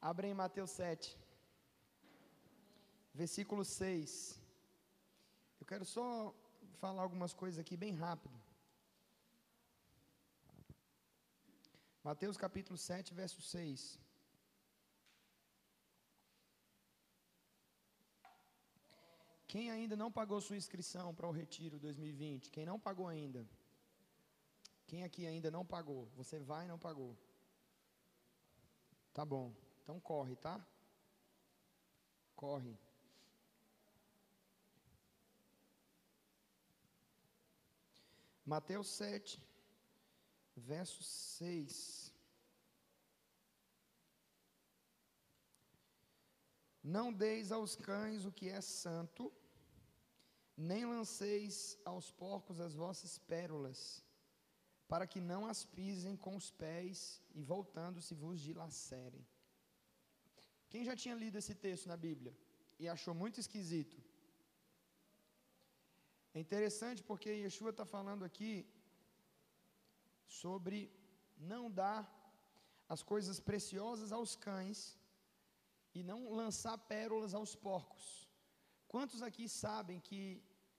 Abrem Mateus 7, versículo 6. Eu quero só falar algumas coisas aqui bem rápido. Mateus capítulo 7, verso 6. Quem ainda não pagou sua inscrição para o Retiro 2020? Quem não pagou ainda? Quem aqui ainda não pagou? Você vai e não pagou? Tá bom. Então corre, tá? Corre. Mateus 7, verso 6. Não deis aos cães o que é santo, nem lanceis aos porcos as vossas pérolas, para que não as pisem com os pés e voltando-se vos dilacerem. Quem já tinha lido esse texto na Bíblia e achou muito esquisito? É interessante porque Yeshua está falando aqui sobre não dar as coisas preciosas aos cães e não lançar pérolas aos porcos. Quantos aqui sabem que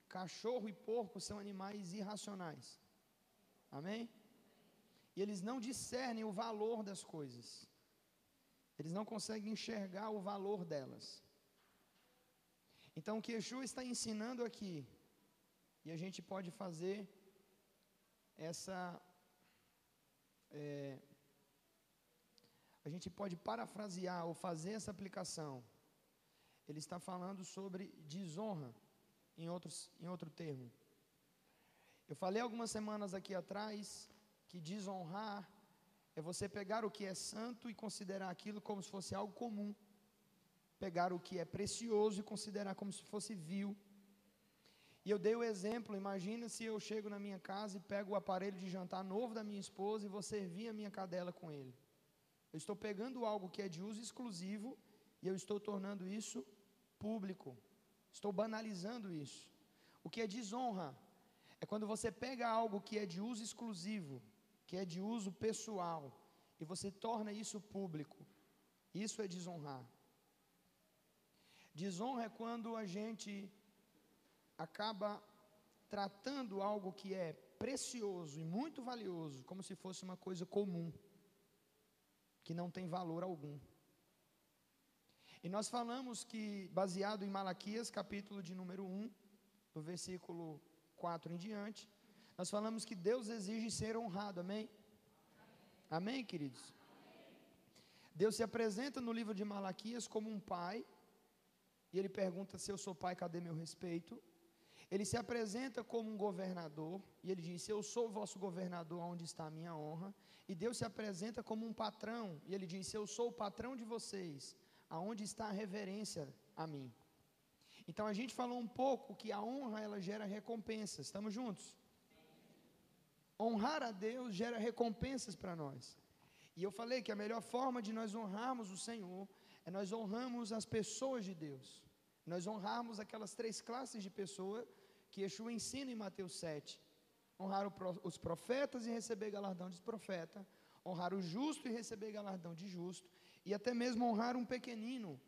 cachorro e porco são animais irracionais? Amém? E eles não discernem o valor das coisas. Eles não conseguem enxergar o valor delas. Então, o que Yeshua está ensinando aqui, e a gente pode fazer essa. É, a gente pode parafrasear ou fazer essa aplicação. Ele está falando sobre desonra, em, outros, em outro termo. Eu falei algumas semanas aqui atrás que desonrar é você pegar o que é santo e considerar aquilo como se fosse algo comum. Pegar o que é precioso e considerar como se fosse vil. E eu dei o exemplo, imagina se eu chego na minha casa e pego o aparelho de jantar novo da minha esposa e vou servir a minha cadela com ele. Eu estou pegando algo que é de uso exclusivo e eu estou tornando isso público. Estou banalizando isso. O que é desonra é quando você pega algo que é de uso exclusivo, que é de uso pessoal, e você torna isso público. Isso é desonrar. Desonra é quando a gente acaba tratando algo que é precioso e muito valioso como se fosse uma coisa comum, que não tem valor algum. E nós falamos que, baseado em Malaquias, capítulo de número 1, do versículo 4 em diante, nós falamos que Deus exige ser honrado, amém? Amém, queridos? Deus se apresenta no livro de Malaquias como um pai, e ele pergunta: se eu sou pai, cadê meu respeito? Ele se apresenta como um governador, e ele diz: eu sou vosso governador, onde está a minha honra? E Deus se apresenta como um patrão, e ele diz: eu sou o patrão de vocês, aonde está a reverência a mim? Então a gente falou um pouco que a honra ela gera recompensas. Estamos juntos? Honrar a Deus gera recompensas para nós. E eu falei que a melhor forma de nós honrarmos o Senhor é nós honrarmos as pessoas de Deus. Nós honrarmos aquelas três classes de pessoa que Yeshua ensina em Mateus 7. Honrar os profetas e receber galardão de profeta, honrar o justo e receber galardão de justo, e até mesmo honrar um pequenino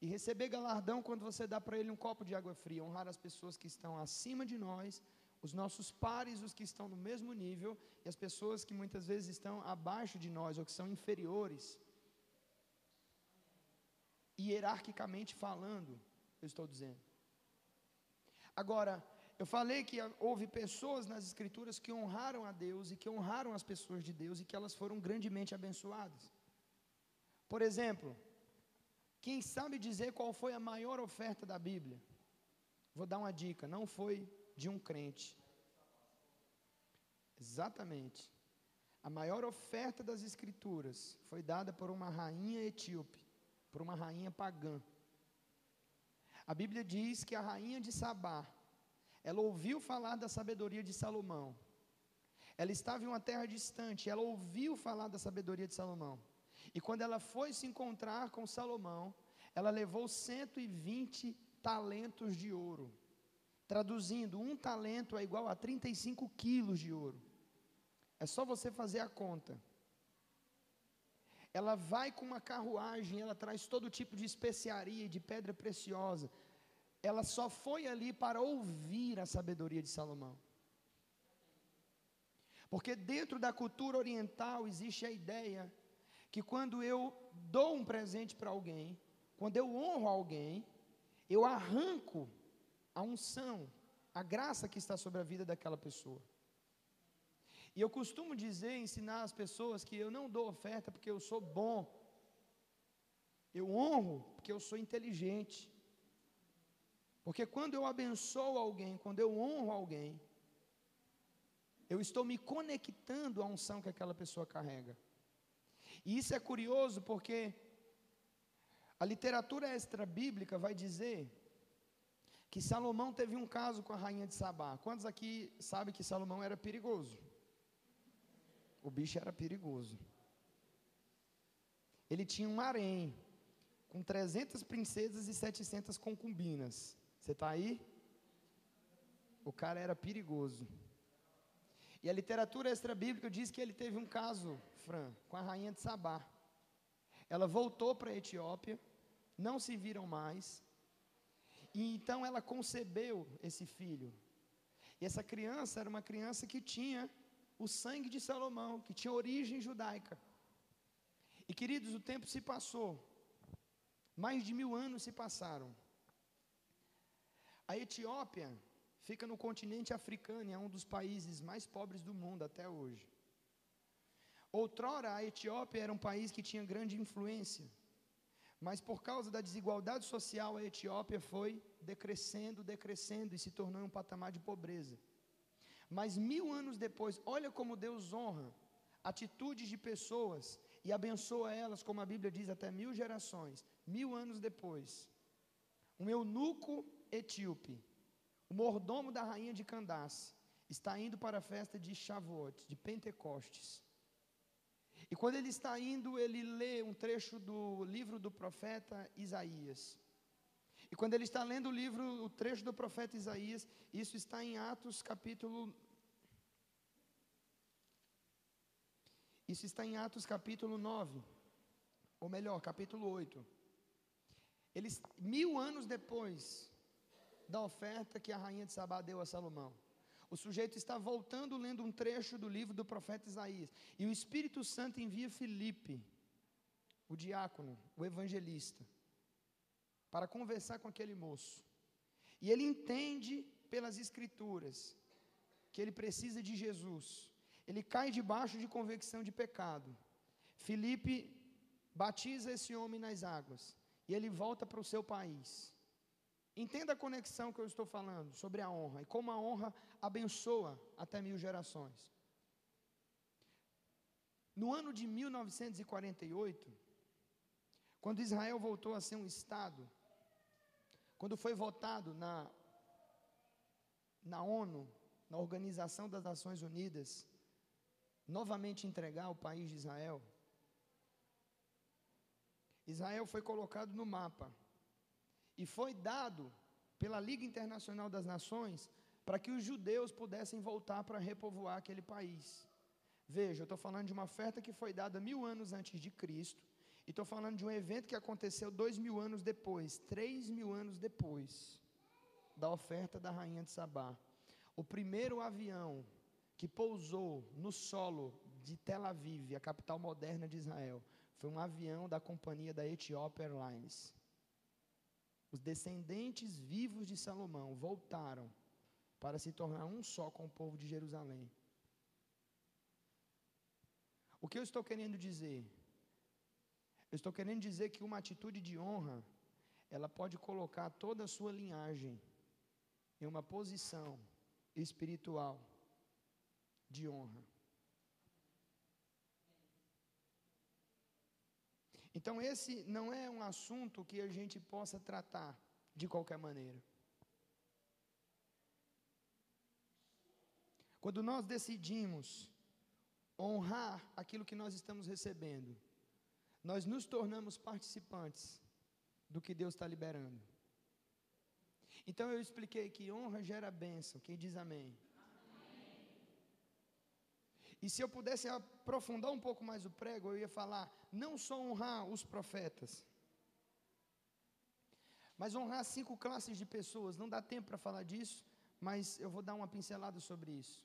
e receber galardão quando você dá para ele um copo de água fria, honrar as pessoas que estão acima de nós os nossos pares, os que estão no mesmo nível, e as pessoas que muitas vezes estão abaixo de nós ou que são inferiores. Hierarquicamente falando, eu estou dizendo. Agora, eu falei que houve pessoas nas Escrituras que honraram a Deus e que honraram as pessoas de Deus e que elas foram grandemente abençoadas. Por exemplo, quem sabe dizer qual foi a maior oferta da Bíblia? Vou dar uma dica: não foi de um crente. Exatamente. A maior oferta das Escrituras foi dada por uma rainha etíope, por uma rainha pagã. A Bíblia diz que a rainha de Sabá, ela ouviu falar da sabedoria de Salomão. Ela estava em uma terra distante, ela ouviu falar da sabedoria de Salomão. E quando ela foi se encontrar com Salomão, ela levou 120 talentos de ouro. Traduzindo, um talento é igual a 35 quilos de ouro. É só você fazer a conta. ela vai com uma carruagem, ela traz todo tipo de especiaria, de pedra preciosa. Ela só foi ali para ouvir a sabedoria de Salomão. Porque dentro da cultura oriental existe a ideia que quando eu dou um presente para alguém, quando eu honro alguém, eu arranco a unção, a graça que está sobre a vida daquela pessoa. E eu costumo dizer, ensinar as pessoas que eu não dou oferta porque eu sou bom. Eu honro porque eu sou inteligente. Porque quando eu abençoo alguém, quando eu honro alguém, eu estou me conectando à unção que aquela pessoa carrega. E isso é curioso porque a literatura extra-bíblica vai dizer que Salomão teve um caso com a rainha de Sabá. Quantos aqui sabem que Salomão era perigoso? O bicho era perigoso. Ele tinha um harém com 300 princesas e 700 concubinas. Você está aí? O cara era perigoso. E a literatura extra-bíblica diz que ele teve um caso, Fran, com a rainha de Sabá. Ela voltou para a Etiópia, não se viram mais, e então ela concebeu esse filho. E essa criança era uma criança que tinha o sangue de Salomão, que tinha origem judaica. E queridos, o tempo se passou, mais de mil anos se passaram. A Etiópia fica no continente africano e é um dos países mais pobres do mundo até hoje. Outrora, a Etiópia era um país que tinha grande influência, mas por causa da desigualdade social, a Etiópia foi decrescendo, decrescendo e se tornou um patamar de pobreza. Mas mil anos depois, olha como Deus honra atitudes de pessoas e abençoa elas, como a Bíblia diz, até mil gerações. Mil anos depois, um eunuco etíope o mordomo da rainha de Candace está indo para a festa de Shavuot, de Pentecostes. E quando ele está indo, ele lê um trecho do livro do profeta Isaías. E quando ele está lendo o livro, o trecho do profeta Isaías, isso está em Atos capítulo. Isso está em Atos capítulo 9. Ou melhor, capítulo 8. Eles, mil anos depois, da oferta que a rainha de Sabá deu a Salomão. O sujeito está voltando lendo um trecho do livro do profeta Isaías. E o Espírito Santo envia Filipe, o diácono, o evangelista, para conversar com aquele moço. E ele entende pelas Escrituras que ele precisa de Jesus. Ele cai debaixo de convicção de pecado. Filipe batiza esse homem nas águas. E ele volta para o seu país. Entenda a conexão que eu estou falando sobre a honra e como a honra abençoa até mil gerações. No ano de 1948, quando Israel voltou a ser um Estado, quando foi votado na, na ONU, na Organização das Nações Unidas, novamente entregar o país de Israel, Israel foi colocado no mapa e foi dado pela Liga Internacional das Nações para que os judeus pudessem voltar para repovoar aquele país. Veja, eu estou falando de uma oferta que foi dada mil anos antes de Cristo, e estou falando de um evento que aconteceu dois mil anos depois, três mil anos depois da oferta da rainha de Sabá. O primeiro avião que pousou no solo de Tel Aviv, a capital moderna de Israel, foi um avião da companhia da Ethiopian Airlines. Os descendentes vivos de Salomão voltaram para se tornar um só com o povo de Jerusalém. O que eu estou querendo dizer? Eu estou querendo dizer que uma atitude de honra, ela pode colocar toda a sua linhagem em uma posição espiritual de honra. Então, esse não é um assunto que a gente possa tratar de qualquer maneira. Quando nós decidimos honrar aquilo que nós estamos recebendo, nós nos tornamos participantes do que Deus está liberando. Então eu expliquei que honra gera bênção. Quem diz amém? amém? E se eu pudesse aprofundar um pouco mais o prego, eu ia falar, não só honrar os profetas, mas honrar cinco classes de pessoas. Não dá tempo para falar disso, mas eu vou dar uma pincelada sobre isso.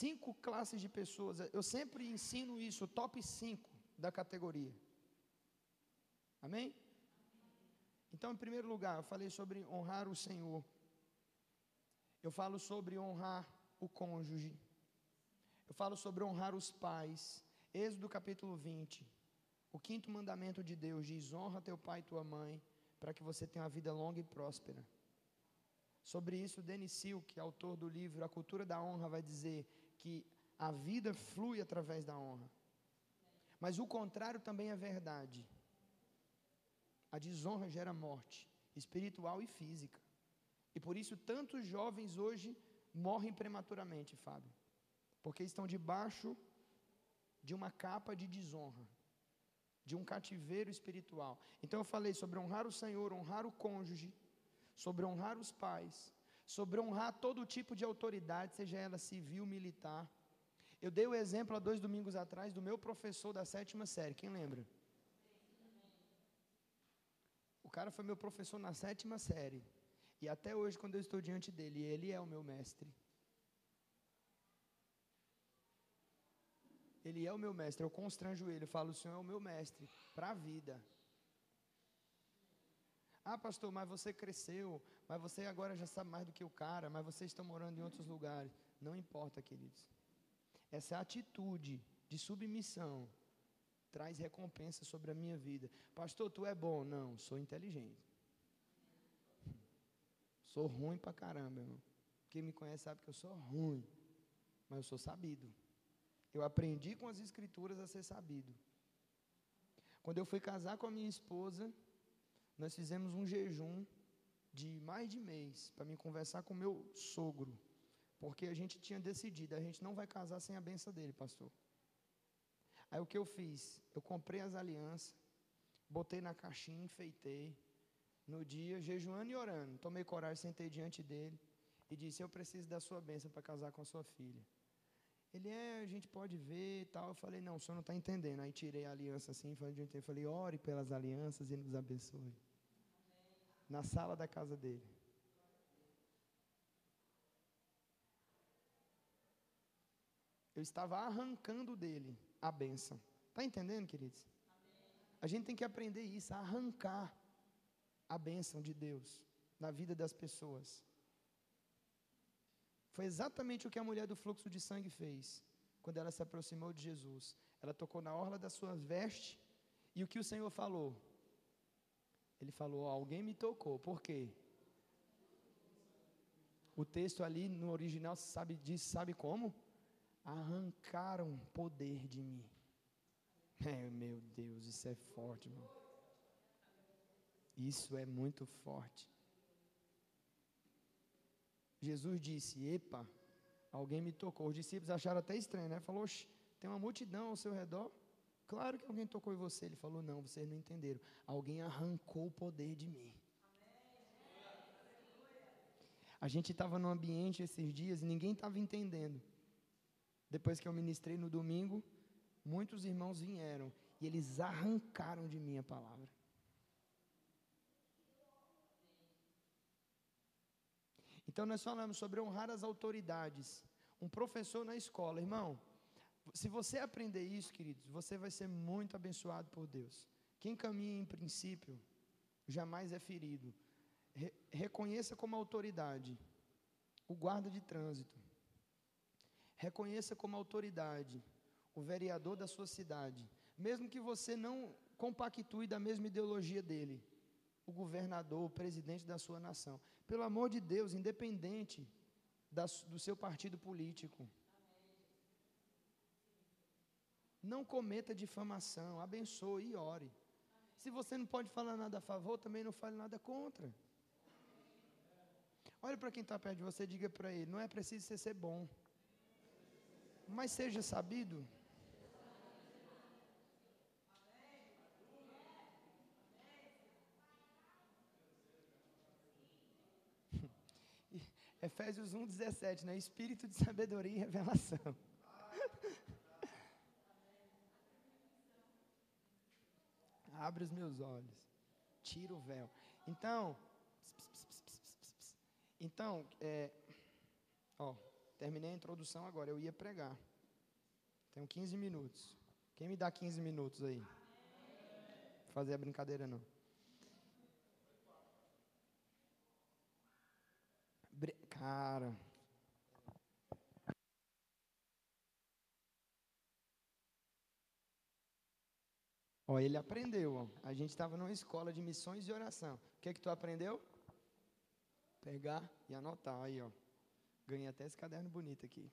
Cinco classes de pessoas, eu sempre ensino isso, top 5 da categoria. Amém? Então, em primeiro lugar, eu falei sobre honrar o Senhor. Eu falo sobre honrar o cônjuge. Eu falo sobre honrar os pais. Êxodo capítulo 20. O quinto mandamento de Deus diz: honra teu pai e tua mãe, para que você tenha uma vida longa e próspera. Sobre isso, Denis Silk, autor do livro A Cultura da Honra, vai dizer que a vida flui através da honra. Mas o contrário também é verdade. A desonra gera morte, espiritual e física. E por isso tantos jovens hoje morrem prematuramente, Fábio porque estão debaixo de uma capa de desonra, de um cativeiro espiritual. Então eu falei sobre honrar o Senhor, honrar o cônjuge, sobre honrar os pais, sobre honrar todo tipo de autoridade, seja ela civil, militar. Eu dei o exemplo há dois domingos atrás do meu professor da sétima série, quem lembra? O cara foi meu professor na sétima série. E até hoje, quando eu estou diante dele, ele é o meu mestre. Ele é o meu mestre, eu constranjo ele, eu falo, o Senhor é o meu mestre para a vida. Ah, pastor, mas você cresceu, mas você agora já sabe mais do que o cara, mas vocês estão morando em outros lugares. Não importa, queridos. Essa atitude de submissão traz recompensa sobre a minha vida. Pastor, tu é bom? Não, sou inteligente. Sou ruim pra caramba, irmão. Quem me conhece sabe que eu sou ruim, mas eu sou sabido. Eu aprendi com as escrituras a ser sabido. Quando eu fui casar com a minha esposa, nós fizemos um jejum de mais de mês para me conversar com meu sogro, porque a gente tinha decidido, a gente não vai casar sem a benção dele, pastor. Aí o que eu fiz? Eu comprei as alianças, botei na caixinha, enfeitei. No dia, jejuando e orando, tomei coragem, sentei diante dele e disse: Eu preciso da sua bênção para casar com a sua filha. Ele é, a gente pode ver e tal. Eu falei, não, o senhor não está entendendo. Aí tirei a aliança assim, falei, eu falei, ore pelas alianças e nos abençoe. Na sala da casa dele. Eu estava arrancando dele a bênção. Está entendendo, queridos? A gente tem que aprender isso, a arrancar a bênção de Deus na vida das pessoas. Foi exatamente o que a mulher do fluxo de sangue fez quando ela se aproximou de Jesus. Ela tocou na orla das suas vestes e o que o Senhor falou? Ele falou: Alguém me tocou. Por quê? O texto ali no original sabe diz, sabe como? Arrancaram poder de mim. É, meu Deus, isso é forte, irmão. Isso é muito forte. Jesus disse: Epa, alguém me tocou. Os discípulos acharam até estranho, né? Falou: tem uma multidão ao seu redor. Claro que alguém tocou em você. Ele falou: Não, vocês não entenderam. Alguém arrancou o poder de mim. A gente estava no ambiente esses dias e ninguém estava entendendo. Depois que eu ministrei no domingo, muitos irmãos vieram e eles arrancaram de mim a palavra. Então nós falamos sobre honrar as autoridades. Um professor na escola, irmão. Se você aprender isso, queridos, você vai ser muito abençoado por Deus. Quem caminha em princípio jamais é ferido. Re reconheça como autoridade o guarda de trânsito. Reconheça como autoridade o vereador da sua cidade, mesmo que você não compactue da mesma ideologia dele o governador, o presidente da sua nação. Pelo amor de Deus, independente da, do seu partido político. Não cometa difamação, abençoe e ore. Se você não pode falar nada a favor, também não fale nada contra. Olhe para quem está perto de você e diga para ele: não é preciso você ser bom, mas seja sabido. Efésios 1,17, né? Espírito de sabedoria e revelação. Abre os meus olhos. Tira o véu. Então, então, é, ó terminei a introdução agora, eu ia pregar. Tenho 15 minutos. Quem me dá 15 minutos aí? Fazer a brincadeira não. Cara, Ó, ele aprendeu. Ó. A gente estava numa escola de missões e oração. O que é que tu aprendeu? Pegar e anotar. Aí, ó. Ganhei até esse caderno bonito aqui.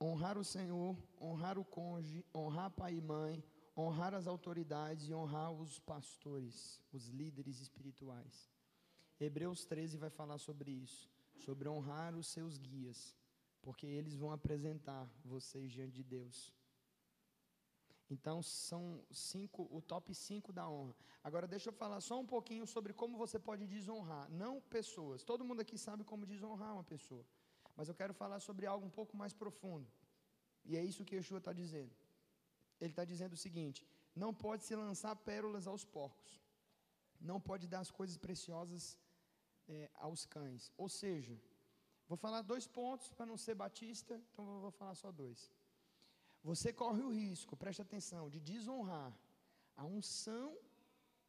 Honrar o Senhor, honrar o cônjuge, honrar pai e mãe, honrar as autoridades e honrar os pastores, os líderes espirituais. Hebreus 13 vai falar sobre isso, sobre honrar os seus guias porque eles vão apresentar vocês diante de Deus. Então, são cinco, o top 5 da honra. Agora, deixa eu falar só um pouquinho sobre como você pode desonrar, não pessoas. Todo mundo aqui sabe como desonrar uma pessoa. Mas eu quero falar sobre algo um pouco mais profundo. E é isso que Yeshua está dizendo. Ele está dizendo o seguinte: não pode se lançar pérolas aos porcos. Não pode dar as coisas preciosas é, aos cães. Ou seja, Vou falar dois pontos para não ser batista, então vou falar só dois. Você corre o risco, preste atenção, de desonrar a unção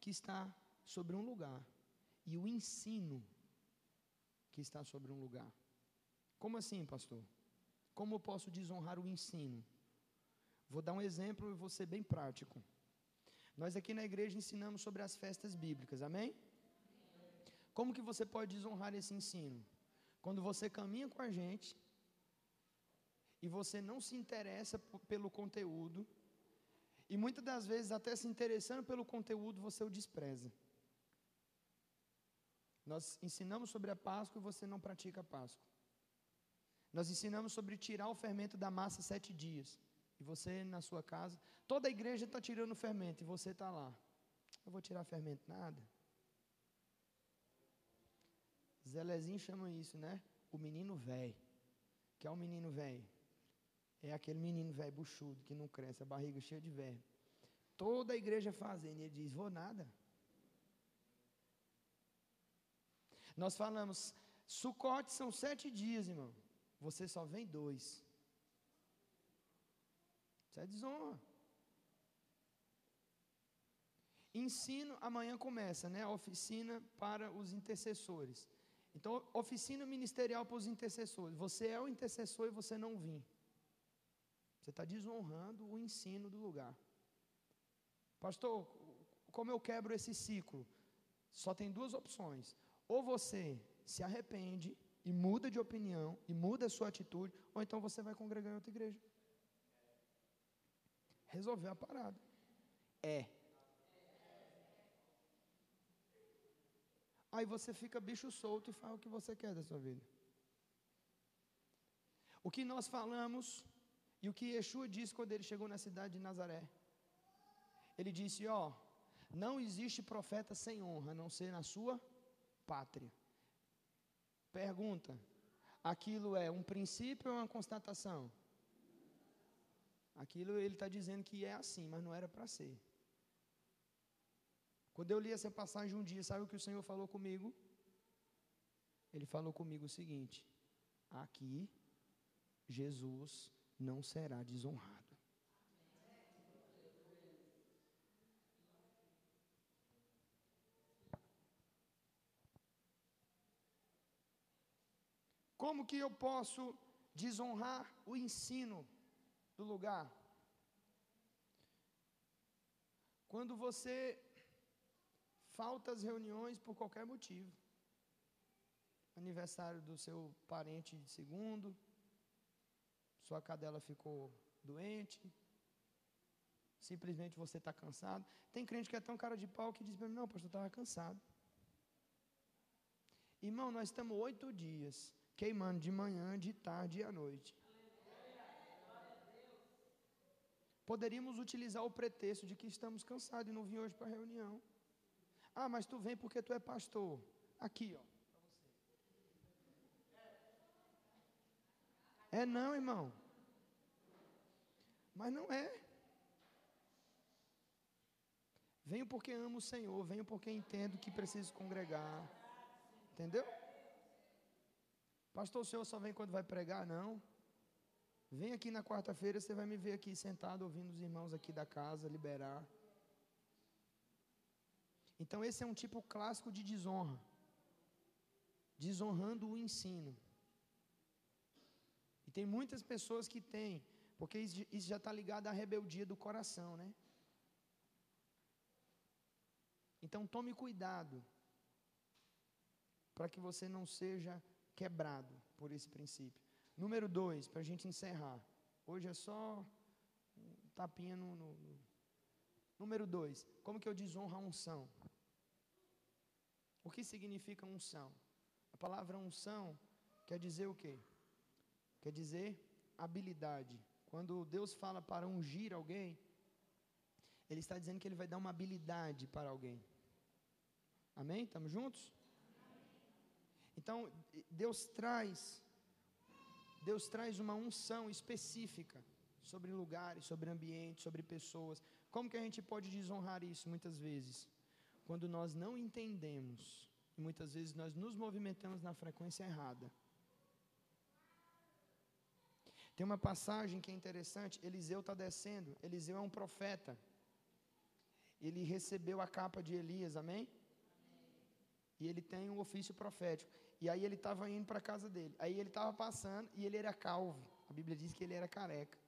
que está sobre um lugar e o ensino que está sobre um lugar. Como assim, pastor? Como eu posso desonrar o ensino? Vou dar um exemplo e vou ser bem prático. Nós aqui na igreja ensinamos sobre as festas bíblicas, amém? Como que você pode desonrar esse ensino? Quando você caminha com a gente e você não se interessa pelo conteúdo, e muitas das vezes, até se interessando pelo conteúdo, você o despreza. Nós ensinamos sobre a Páscoa e você não pratica a Páscoa. Nós ensinamos sobre tirar o fermento da massa sete dias. E você na sua casa, toda a igreja está tirando o fermento e você está lá. Eu vou tirar fermento, nada. Zelezinho chama isso, né? O menino velho. Que é o menino velho? É aquele menino velho buchudo que não cresce, a barriga cheia de verme. Toda a igreja fazendo, e ele diz: Vou nada. Nós falamos, Sucote são sete dias, irmão. Você só vem dois. Isso é desonra. Ensino amanhã começa, né? A oficina para os intercessores. Então, oficina ministerial para os intercessores. Você é o intercessor e você não vim. Você está desonrando o ensino do lugar. Pastor, como eu quebro esse ciclo? Só tem duas opções. Ou você se arrepende e muda de opinião e muda a sua atitude, ou então você vai congregar em outra igreja. Resolveu a parada. É. Aí você fica bicho solto e faz o que você quer da sua vida. O que nós falamos e o que Yeshua disse quando ele chegou na cidade de Nazaré. Ele disse: Ó, não existe profeta sem honra, a não ser na sua pátria. Pergunta: aquilo é um princípio ou uma constatação? Aquilo ele está dizendo que é assim, mas não era para ser. Quando eu li essa passagem um dia, sabe o que o Senhor falou comigo? Ele falou comigo o seguinte: aqui Jesus não será desonrado. Como que eu posso desonrar o ensino do lugar? Quando você falta as reuniões por qualquer motivo. Aniversário do seu parente de segundo, sua cadela ficou doente, simplesmente você está cansado. Tem crente que é tão cara de pau que diz para mim: Não, pastor, eu estava cansado. Irmão, nós estamos oito dias queimando de manhã, de tarde e à noite. Poderíamos utilizar o pretexto de que estamos cansados e não vim hoje para a reunião. Ah, mas tu vem porque tu é pastor. Aqui, ó. É não, irmão. Mas não é. Venho porque amo o Senhor, venho porque entendo que preciso congregar. Entendeu? Pastor, o senhor só vem quando vai pregar? Não. Vem aqui na quarta-feira, você vai me ver aqui sentado ouvindo os irmãos aqui da casa liberar. Então esse é um tipo clássico de desonra. Desonrando o ensino. E tem muitas pessoas que têm, porque isso já está ligado à rebeldia do coração, né? Então tome cuidado para que você não seja quebrado por esse princípio. Número dois, para a gente encerrar. Hoje é só um tapinha no, no, no. Número dois, como que eu desonro a unção? O que significa unção? A palavra unção quer dizer o quê? Quer dizer habilidade. Quando Deus fala para ungir alguém, Ele está dizendo que Ele vai dar uma habilidade para alguém. Amém? Estamos juntos? Então, Deus traz Deus traz uma unção específica sobre lugares, sobre ambientes, sobre pessoas. Como que a gente pode desonrar isso muitas vezes? Quando nós não entendemos e muitas vezes nós nos movimentamos na frequência errada. Tem uma passagem que é interessante, Eliseu está descendo, Eliseu é um profeta. Ele recebeu a capa de Elias, amém? E ele tem um ofício profético. E aí ele estava indo para a casa dele. Aí ele estava passando e ele era calvo. A Bíblia diz que ele era careca.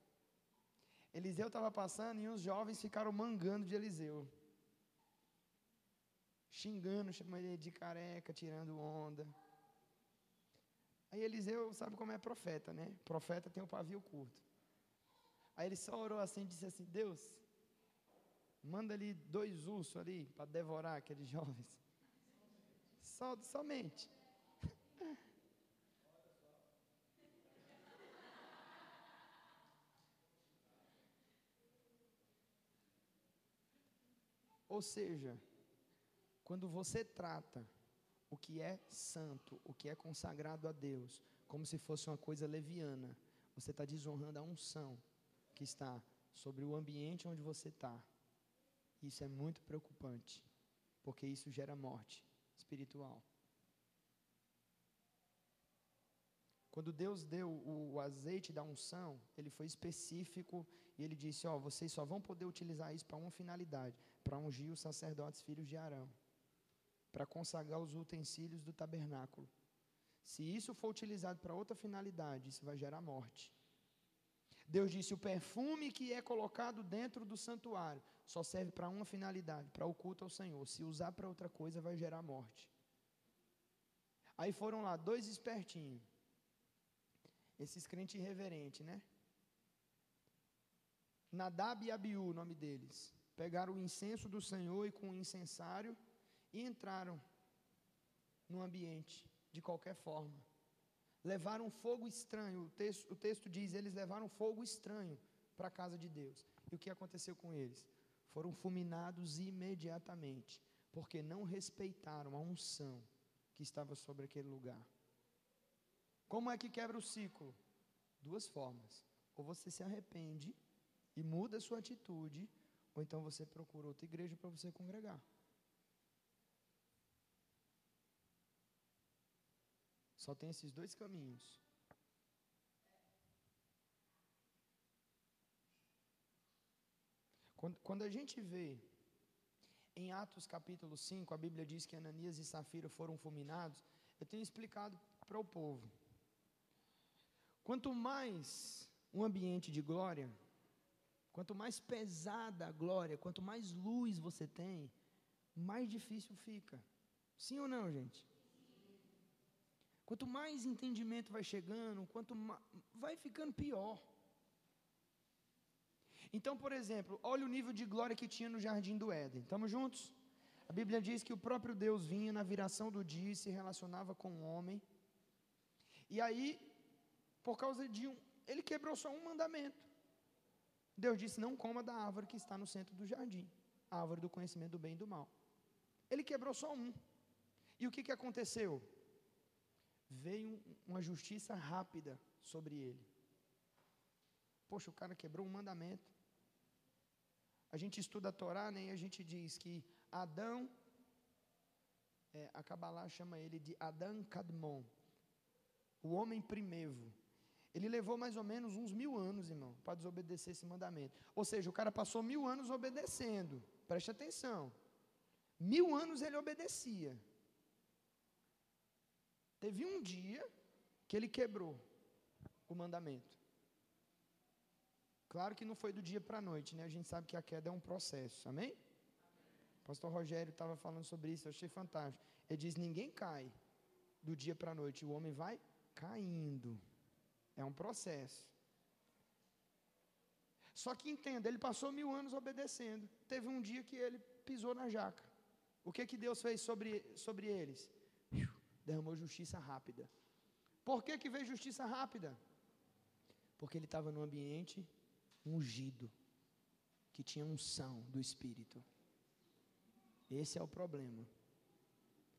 Eliseu estava passando e os jovens ficaram mangando de Eliseu. Xingando, chamando ele de careca, tirando onda. Aí Eliseu sabe como é profeta, né? Profeta tem o pavio curto. Aí ele só orou assim e disse assim: Deus, manda ali dois ursos ali para devorar aqueles jovens. Só, somente. Ou seja, quando você trata o que é santo, o que é consagrado a Deus, como se fosse uma coisa leviana, você está desonrando a unção que está sobre o ambiente onde você está. Isso é muito preocupante, porque isso gera morte espiritual. Quando Deus deu o, azeite da unção, ele foi específico e ele disse: Ó, vocês só vão poder utilizar isso para uma finalidade, para ungir os sacerdotes filhos de Arão, para consagrar os utensílios do tabernáculo. Se isso for utilizado para outra finalidade, isso vai gerar morte. Deus disse: o perfume que é colocado dentro do santuário só serve para uma finalidade, para o culto ao Senhor. Se usar para outra coisa, vai gerar morte. Aí foram lá dois espertinhos esses crentes irreverentes, né? Nadab e Abiú, o nome deles. Pegaram o incenso do Senhor e com o incensário e entraram no ambiente de qualquer forma. Levaram fogo estranho. O texto, o texto diz: eles levaram fogo estranho para a casa de Deus. E o que aconteceu com eles? Foram fulminados imediatamente, porque não respeitaram a unção que estava sobre aquele lugar. Como é que quebra o ciclo? Duas formas. Ou você se arrepende e muda a sua atitude, ou então você procura outra igreja para você congregar. Só tem esses dois caminhos. Quando, a gente vê em Atos capítulo 5, a Bíblia diz que Ananias e Safira foram fulminados, eu tenho explicado para o povo. Quanto mais um ambiente de glória, quanto mais pesada a glória, quanto mais luz você tem, mais difícil fica. Sim ou não, gente? Quanto mais entendimento vai chegando, quanto mais, vai ficando pior. Então, por exemplo, olha o nível de glória que tinha no jardim do Éden. Estamos juntos? A Bíblia diz que o próprio Deus vinha na viração do dia e se relacionava com o homem. E aí por causa de um. Ele quebrou só um mandamento. Deus disse: Não coma da árvore que está no centro do jardim a árvore do conhecimento do bem e do mal. Ele quebrou só um. E o que, que aconteceu? Veio uma justiça rápida sobre ele. poxa, o cara quebrou um mandamento. A gente estuda a Torá né, e a gente diz que Adão, é, a Kabbalah chama ele de Adão Kadmon, o homem primevo. Ele levou mais ou menos uns mil anos, irmão, para desobedecer esse mandamento. Ou seja, o cara passou mil anos obedecendo. Preste atenção. Mil anos ele obedecia. Teve um dia que ele quebrou o mandamento. Claro que não foi do dia para a noite, né? A gente sabe que a queda é um processo, amém? O pastor Rogério estava falando sobre isso, eu achei fantástico. Ele diz: ninguém cai do dia para a noite, o homem vai caindo. É um processo. Só que entenda, ele passou mil anos obedecendo. Teve um dia que ele pisou na jaca. O que que Deus fez sobre, sobre eles? Derramou justiça rápida. Por que que veio justiça rápida? Porque ele estava num ambiente ungido, que tinha unção do Espírito. Esse é o problema.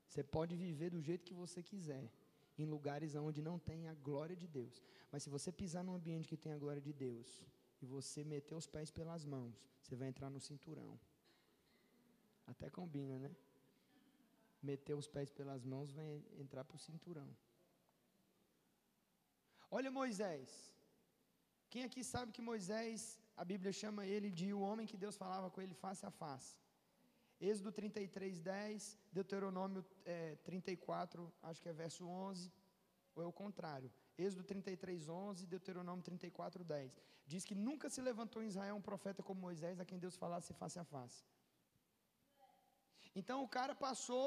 Você pode viver do jeito que você quiser em lugares onde não tem a glória de Deus. Mas se você pisar num ambiente que tem a glória de Deus e você meter os pés pelas mãos, você vai entrar no cinturão. Até combina, né? Meter os pés pelas mãos vai entrar para o cinturão. Olha Moisés. Quem aqui sabe que Moisés, a Bíblia chama ele de o homem que Deus falava com ele face a face? Êxodo 33, 10, Deuteronômio é, 34, acho que é verso 11, ou é o contrário. Êxodo 33, 11, Deuteronômio 34, 10. Diz que nunca se levantou em Israel um profeta como Moisés, a quem Deus falasse face a face. Então o cara passou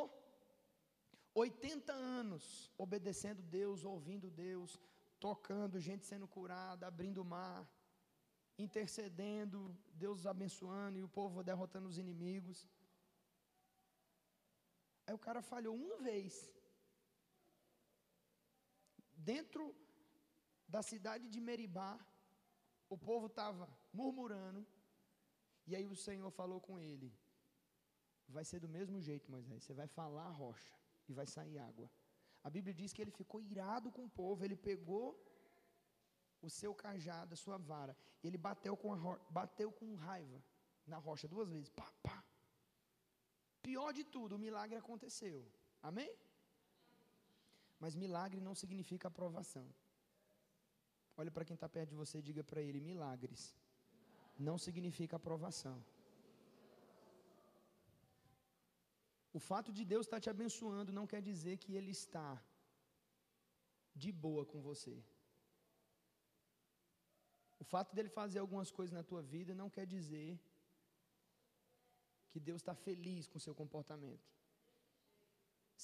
80 anos obedecendo Deus, ouvindo Deus, tocando, gente sendo curada, abrindo o mar, intercedendo, Deus abençoando e o povo derrotando os inimigos. Aí o cara falhou uma vez. Dentro da cidade de Meribá, o povo estava murmurando. E aí o Senhor falou com ele: Vai ser do mesmo jeito, Moisés. Você vai falar a rocha e vai sair água. A Bíblia diz que ele ficou irado com o povo. Ele pegou o seu cajado, a sua vara. Ele bateu com, bateu com raiva na rocha duas vezes. Pá, pá. Pior de tudo, o milagre aconteceu. Amém? Mas milagre não significa aprovação. Olha para quem está perto de você e diga para ele: milagres não significa aprovação. O fato de Deus estar te abençoando não quer dizer que Ele está de boa com você. O fato dele fazer algumas coisas na tua vida não quer dizer que Deus está feliz com o seu comportamento.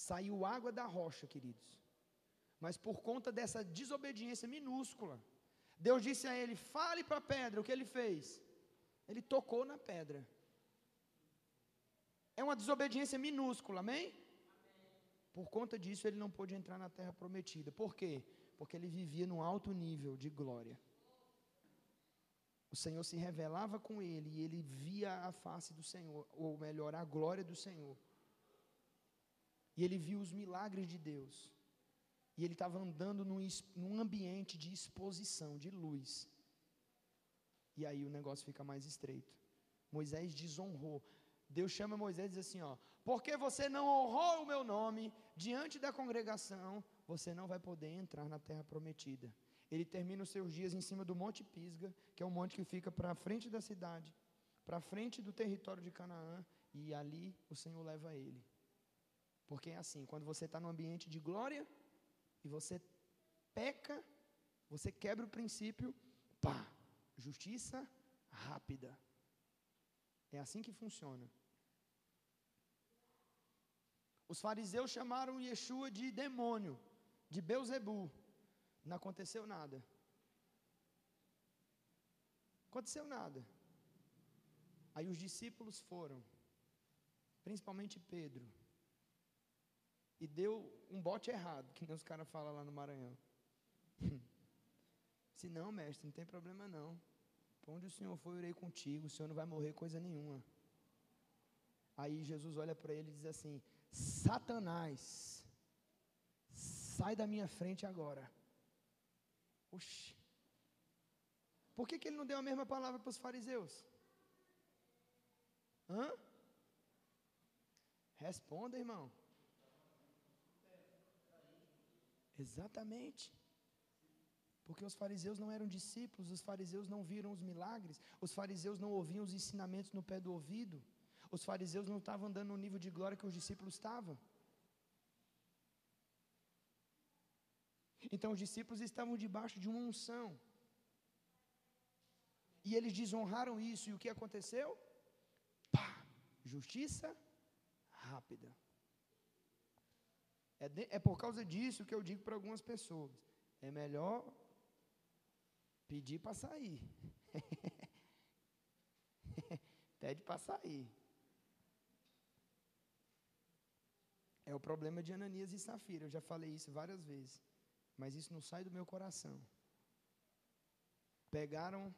Saiu água da rocha, queridos. Mas por conta dessa desobediência minúscula, Deus disse a ele: fale para a pedra. O que ele fez? Ele tocou na pedra. É uma desobediência minúscula, amém? Por conta disso, ele não pôde entrar na terra prometida. Por quê? Porque ele vivia num alto nível de glória. O Senhor se revelava com ele e ele via a face do Senhor, ou melhor, a glória do Senhor. E ele viu os milagres de Deus. E ele estava andando num, num ambiente de exposição, de luz. E aí o negócio fica mais estreito. Moisés desonrou. Deus chama Moisés e diz assim: ó, porque você não honrou o meu nome diante da congregação, você não vai poder entrar na terra prometida ele termina os seus dias em cima do Monte Pisga, que é um monte que fica para frente da cidade, para frente do território de Canaã, e ali o Senhor leva ele. Porque é assim, quando você está no ambiente de glória e você peca, você quebra o princípio, pá, justiça rápida. É assim que funciona. Os fariseus chamaram Yeshua de demônio, de Beuzebu. Não aconteceu nada. Aconteceu nada. Aí os discípulos foram, principalmente Pedro, e deu um bote errado, que nem os caras falam lá no Maranhão. Se não, mestre, não tem problema não. Para onde o Senhor for, eu irei contigo, o Senhor não vai morrer coisa nenhuma. Aí Jesus olha para ele e diz assim: Satanás, sai da minha frente agora. Oxi. Por que, que ele não deu a mesma palavra para os fariseus? Hã? Responda, irmão. Exatamente. Porque os fariseus não eram discípulos, os fariseus não viram os milagres, os fariseus não ouviam os ensinamentos no pé do ouvido, os fariseus não estavam andando no nível de glória que os discípulos estavam. Então os discípulos estavam debaixo de uma unção. E eles desonraram isso, e o que aconteceu? Pá, justiça rápida. É, de, é por causa disso que eu digo para algumas pessoas: é melhor pedir para sair. Pede para sair. É o problema de Ananias e Safira. Eu já falei isso várias vezes. Mas isso não sai do meu coração. Pegaram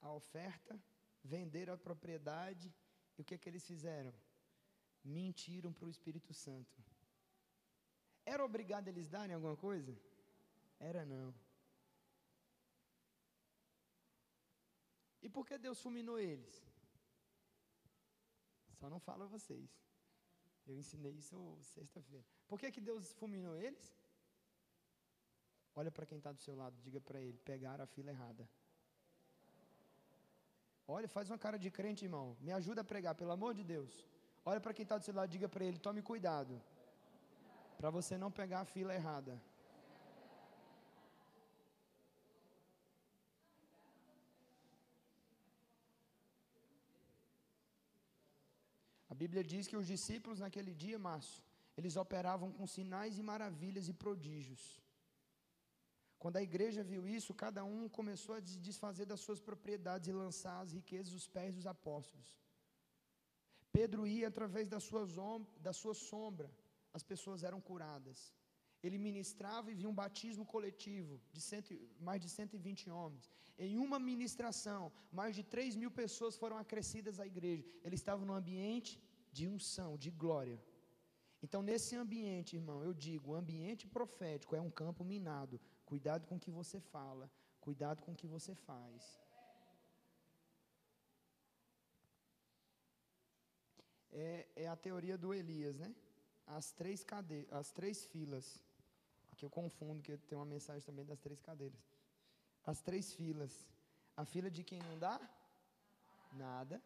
a oferta, venderam a propriedade, e o que, é que eles fizeram? Mentiram para o Espírito Santo. Era obrigado eles darem alguma coisa? Era não. E por que Deus fulminou eles? Só não falo a vocês. Eu ensinei isso sexta-feira. Por que, que Deus fulminou eles? Olha para quem está do seu lado, diga para ele: pegaram a fila errada. Olha, faz uma cara de crente, irmão. Me ajuda a pregar, pelo amor de Deus. Olha para quem está do seu lado, diga para ele: tome cuidado, para você não pegar a fila errada. Bíblia diz que os discípulos naquele dia, Márcio, eles operavam com sinais e maravilhas e prodígios. Quando a igreja viu isso, cada um começou a desfazer das suas propriedades e lançar as riquezas aos pés dos apóstolos. Pedro ia através da sua, da sua sombra, as pessoas eram curadas. Ele ministrava e via um batismo coletivo de cento, mais de 120 homens. Em uma ministração, mais de 3 mil pessoas foram acrescidas à igreja. Ele estava num ambiente de unção, de glória. Então, nesse ambiente, irmão, eu digo: o ambiente profético é um campo minado. Cuidado com o que você fala, cuidado com o que você faz. É, é a teoria do Elias, né? As três, cade as três filas que eu confundo, que tem uma mensagem também das três cadeiras. As três filas. A fila de quem não dá? Nada.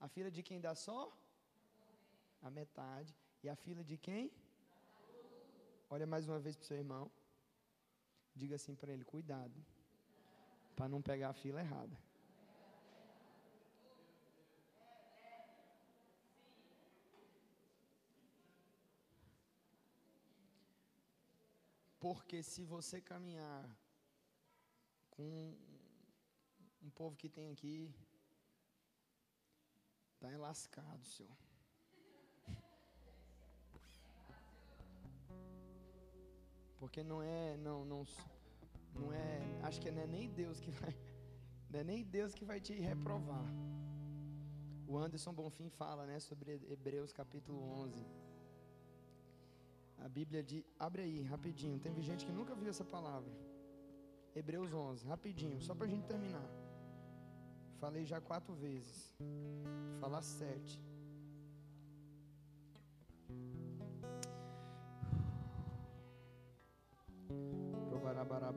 A fila de quem dá só? A metade. E a fila de quem? Olha mais uma vez para o seu irmão. Diga assim para ele: cuidado, para não pegar a fila errada. Porque se você caminhar com um povo que tem aqui, está enlascado, senhor. Porque não é, não, não, não é, acho que não é nem Deus que vai, não é nem Deus que vai te reprovar. O Anderson Bonfim fala, né, sobre Hebreus capítulo 11. A Bíblia diz, abre aí, rapidinho. Tem gente que nunca viu essa palavra. Hebreus 11, rapidinho, só para a gente terminar. Falei já quatro vezes. Falar sete.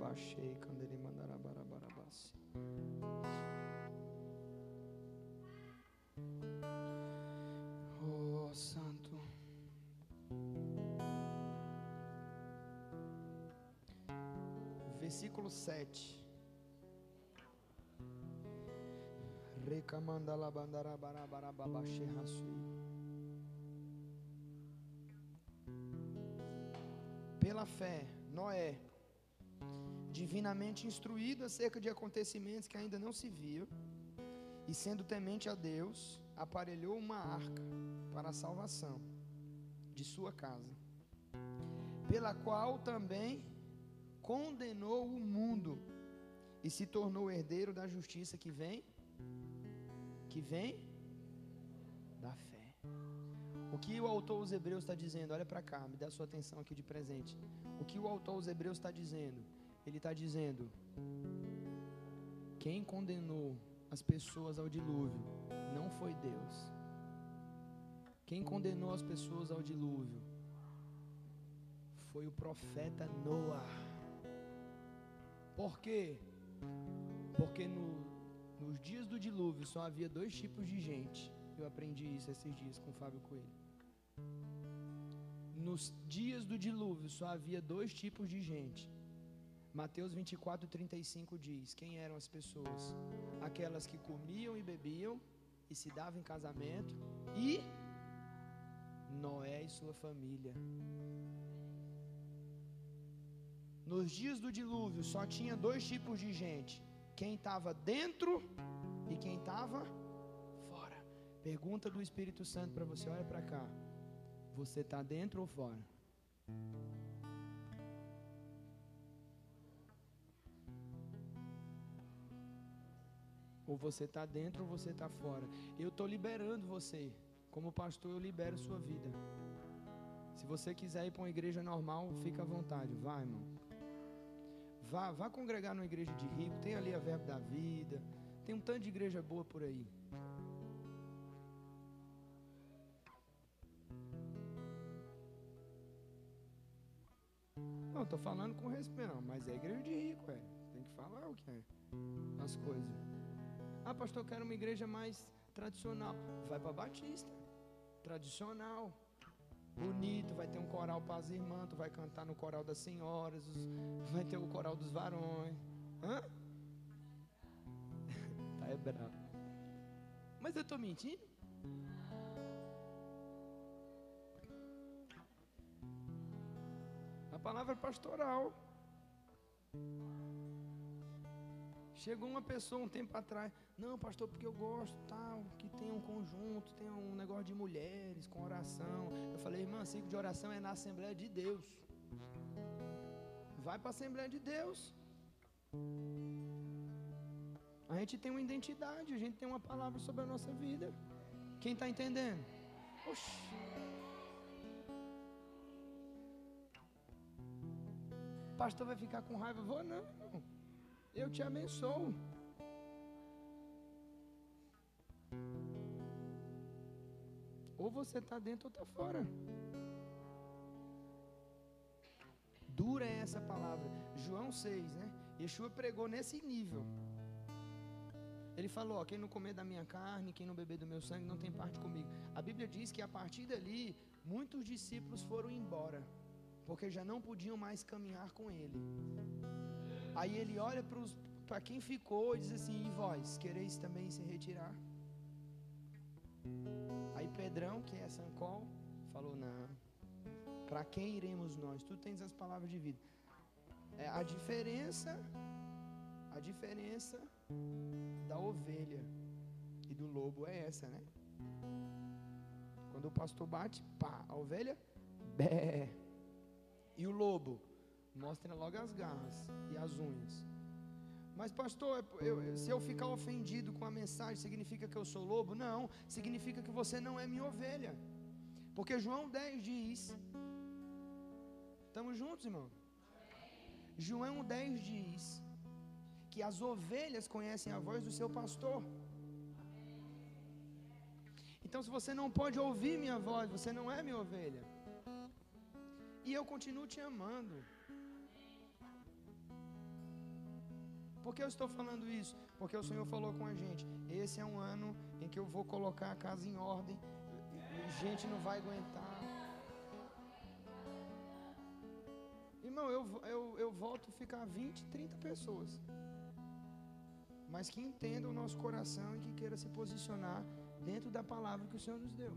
Barabarabachei, Candele Mandarabarabarabassi. Oh, Santo. Versículo 7. Recamandala Bandarabarabarabashe Rasui. Pela fé, Noé divinamente instruído acerca de acontecimentos que ainda não se viam, e sendo temente a Deus, aparelhou uma arca para a salvação de sua casa, pela qual também condenou o mundo e se tornou herdeiro da justiça que vem que vem da fé. O que o autor aos Hebreus está dizendo? Olha para cá, me dá sua atenção aqui de presente. O que o autor aos Hebreus está dizendo? Ele está dizendo: Quem condenou as pessoas ao dilúvio não foi Deus. Quem condenou as pessoas ao dilúvio foi o profeta Noah. Por quê? Porque no, nos dias do dilúvio só havia dois tipos de gente. Eu aprendi isso esses dias com o Fábio Coelho. Nos dias do dilúvio só havia dois tipos de gente. Mateus 24, 35 diz: Quem eram as pessoas? Aquelas que comiam e bebiam e se davam em casamento, e Noé e sua família. Nos dias do dilúvio só tinha dois tipos de gente: quem estava dentro e quem estava fora. Pergunta do Espírito Santo para você: olha para cá. Você está dentro ou fora? Ou você está dentro ou você está fora. Eu estou liberando você. Como pastor, eu libero sua vida. Se você quiser ir para uma igreja normal, fica à vontade. Vai, irmão. Vá, vá congregar numa igreja de rico. Tem ali a verbo da vida. Tem um tanto de igreja boa por aí. Não, estou falando com respeito, não, mas é igreja de rico, é. Tem que falar o que é. As coisas. Ah, pastor, eu quero uma igreja mais tradicional. Vai para Batista. Tradicional. Bonito, vai ter um coral para as irmãs, tu vai cantar no coral das senhoras, vai ter o coral dos varões. Hã? tá é bravo. Mas eu estou mentindo? A palavra pastoral. Chegou uma pessoa um tempo atrás, não, pastor, porque eu gosto tal, que tem um conjunto, tem um negócio de mulheres com oração. Eu falei, irmã, ciclo de oração é na Assembleia de Deus. Vai para a Assembleia de Deus. A gente tem uma identidade, a gente tem uma palavra sobre a nossa vida. Quem está entendendo? Oxi. Pastor vai ficar com raiva? Vou não. Eu te abençoo. Ou você está dentro ou está fora. Dura é essa palavra. João 6, né? Yeshua pregou nesse nível. Ele falou: ó, quem não comer da minha carne, quem não beber do meu sangue, não tem parte comigo. A Bíblia diz que a partir dali, muitos discípulos foram embora, porque já não podiam mais caminhar com ele. Aí ele olha para quem ficou e diz assim: E vós, quereis também se retirar? Aí Pedrão, que é Sancol, falou: Não, para quem iremos nós? Tu tens as palavras de vida. É, a diferença, a diferença da ovelha e do lobo é essa, né? Quando o pastor bate, pá, a ovelha, bé. E o lobo, mostra logo as garras e as unhas. Mas, pastor, eu, se eu ficar ofendido com a mensagem, significa que eu sou lobo? Não, significa que você não é minha ovelha. Porque João 10 diz: Estamos juntos, irmão? João 10 diz que as ovelhas conhecem a voz do seu pastor. Então, se você não pode ouvir minha voz, você não é minha ovelha. E eu continuo te amando. Por que eu estou falando isso? Porque o Senhor falou com a gente: esse é um ano em que eu vou colocar a casa em ordem, gente não vai aguentar. Irmão, eu, eu, eu volto a ficar 20, 30 pessoas. Mas que entendam o nosso coração e que queira se posicionar dentro da palavra que o Senhor nos deu.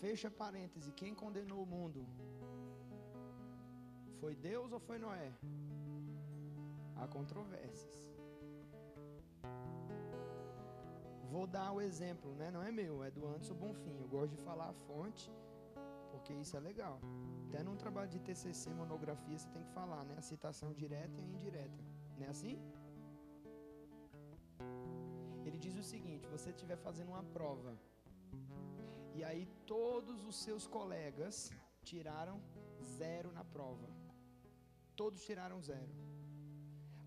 Fecha parêntese, quem condenou o mundo? Foi Deus ou foi Noé? Há controvérsias. Vou dar o exemplo, né? Não é meu, é do Anderson Bonfim. Eu gosto de falar a fonte, porque isso é legal. Até num trabalho de TCC, monografia, você tem que falar, né? A citação direta e a indireta. Não é assim? Ele diz o seguinte: você estiver fazendo uma prova, e aí todos os seus colegas tiraram zero na prova. Todos tiraram zero.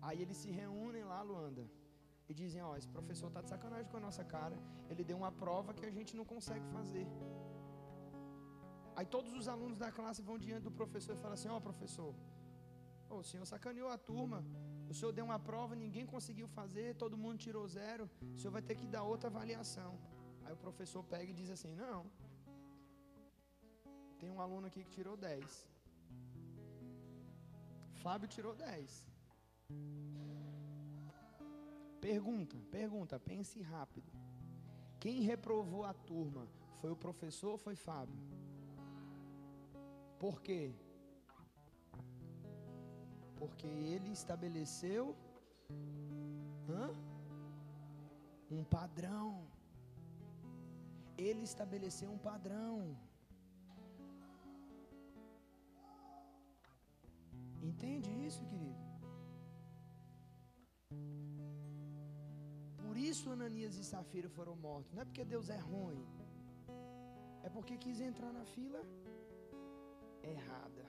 Aí eles se reúnem lá, Luanda, e dizem: Ó, esse professor está de sacanagem com a nossa cara. Ele deu uma prova que a gente não consegue fazer. Aí todos os alunos da classe vão diante do professor e falam assim: Ó, professor, oh, o senhor sacaneou a turma. O senhor deu uma prova, ninguém conseguiu fazer, todo mundo tirou zero. O senhor vai ter que dar outra avaliação. Aí o professor pega e diz assim: Não. Tem um aluno aqui que tirou 10. Fábio tirou 10. Pergunta, pergunta, pense rápido. Quem reprovou a turma? Foi o professor ou foi Fábio? Por quê? Porque ele estabeleceu hã? um padrão. Ele estabeleceu um padrão. Entende isso, querido? Por isso Ananias e Safira foram mortos. Não é porque Deus é ruim. É porque quis entrar na fila errada.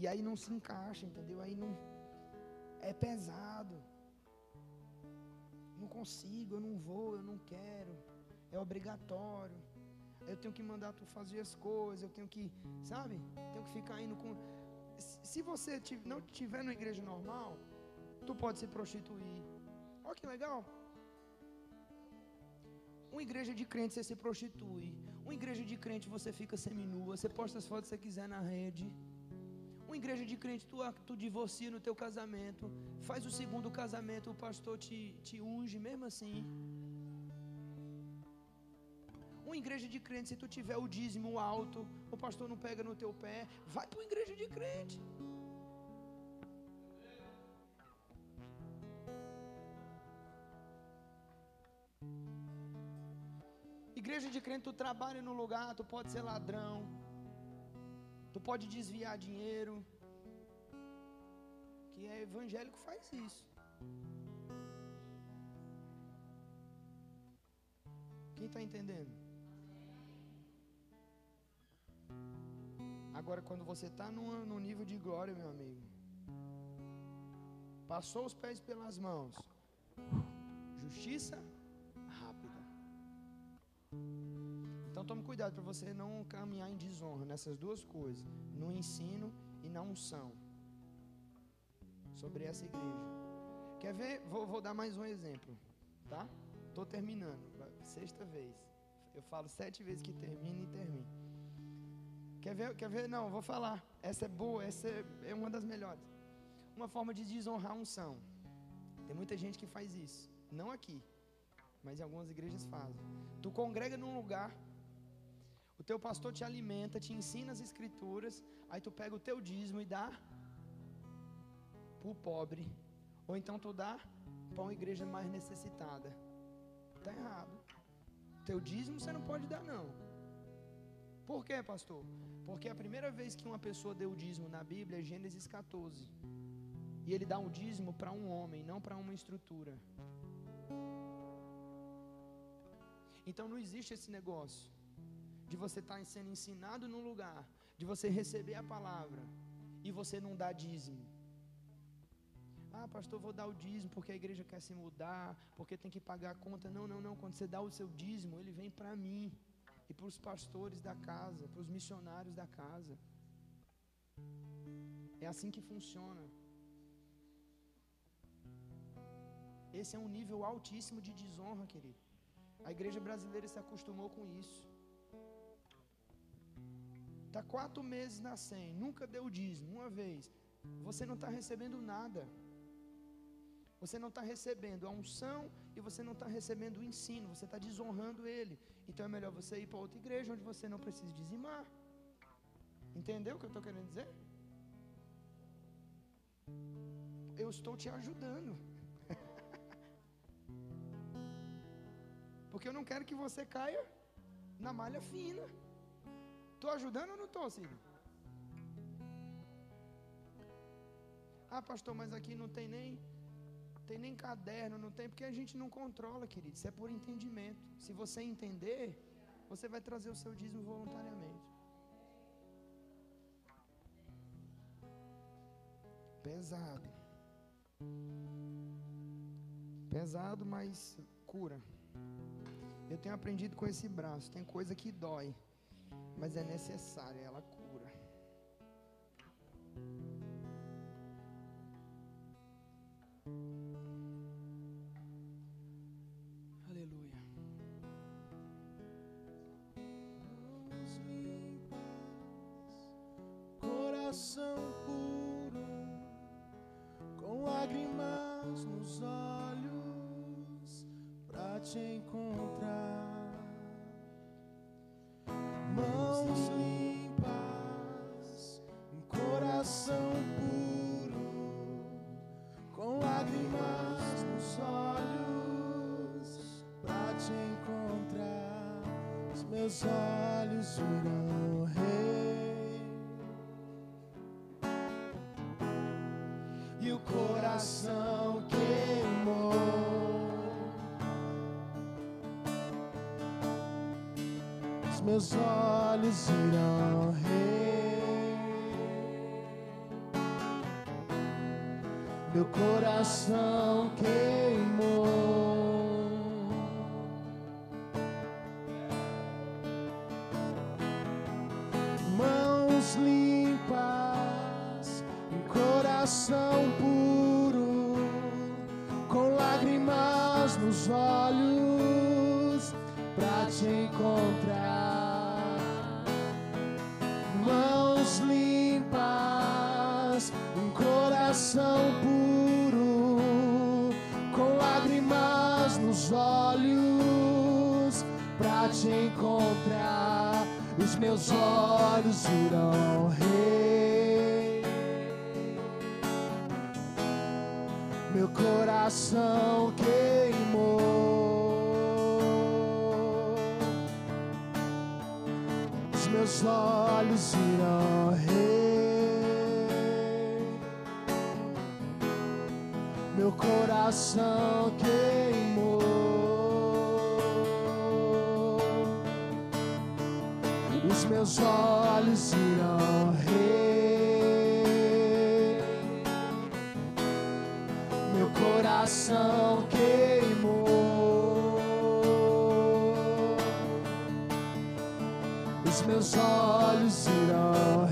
E aí não se encaixa, entendeu? Aí não é pesado. Não consigo, eu não vou, eu não quero. É obrigatório. Eu tenho que mandar tu fazer as coisas, eu tenho que, sabe? Tenho que ficar indo com se você não estiver numa igreja normal, tu pode se prostituir. Olha que legal. Uma igreja de crente você se prostitui. Uma igreja de crente você fica seminua. Você posta as fotos que você quiser na rede. Uma igreja de crente tu, tu divorcia no teu casamento. Faz o segundo casamento, o pastor te, te unge mesmo assim. Uma igreja de crente, se tu tiver o dízimo alto, o pastor não pega no teu pé, vai para uma igreja de crente. Igreja de crente, tu trabalha no lugar, tu pode ser ladrão, tu pode desviar dinheiro. Que é evangélico faz isso. Quem está entendendo? Agora, quando você está no nível de glória, meu amigo, passou os pés pelas mãos, justiça cuidado para você não caminhar em desonra nessas duas coisas: no ensino e na unção. Sobre essa igreja. Quer ver? Vou, vou dar mais um exemplo, tá? Estou terminando, sexta vez. Eu falo sete vezes que termina e termina. Quer ver? Quer ver? Não, vou falar. Essa é boa, essa é, é uma das melhores. Uma forma de desonrar a unção. Tem muita gente que faz isso. Não aqui, mas algumas igrejas fazem. Tu congrega num lugar, teu pastor te alimenta, te ensina as escrituras, aí tu pega o teu dízimo e dá para o pobre. Ou então tu dá para uma igreja mais necessitada. Está errado. Teu dízimo você não pode dar, não. Por quê, pastor? Porque a primeira vez que uma pessoa deu o dízimo na Bíblia é Gênesis 14. E ele dá um dízimo para um homem, não para uma estrutura. Então não existe esse negócio de você estar tá sendo ensinado num lugar, de você receber a palavra e você não dar dízimo. Ah, pastor, vou dar o dízimo porque a igreja quer se mudar, porque tem que pagar a conta. Não, não, não. Quando você dá o seu dízimo, ele vem para mim e para os pastores da casa, para os missionários da casa. É assim que funciona. Esse é um nível altíssimo de desonra, querido. A igreja brasileira se acostumou com isso. Está quatro meses na SEM, nunca deu dízimo, uma vez. Você não está recebendo nada. Você não está recebendo a unção e você não está recebendo o ensino, você está desonrando ele. Então é melhor você ir para outra igreja onde você não precisa dizimar. Entendeu o que eu estou querendo dizer? Eu estou te ajudando. Porque eu não quero que você caia na malha fina. Estou ajudando ou não estou, Ciro? Ah, pastor, mas aqui não tem nem tem nem caderno, não tem, porque a gente não controla, querido. Isso é por entendimento. Se você entender, você vai trazer o seu dízimo voluntariamente. Pesado. Pesado, mas cura. Eu tenho aprendido com esse braço. Tem coisa que dói mas é necessária, ela cura. Aleluia. Coração puro, com lágrimas nos olhos, pra te encontrar. limpas, um coração puro, com lágrimas nos olhos, pra te encontrar, os meus olhos virão rei. meus olhos irão rei. Meu coração queimou. meus olhos irão rei. Meu coração queimou. Os meus olhos irão rei. Meu coração queimou. meus olhos irão.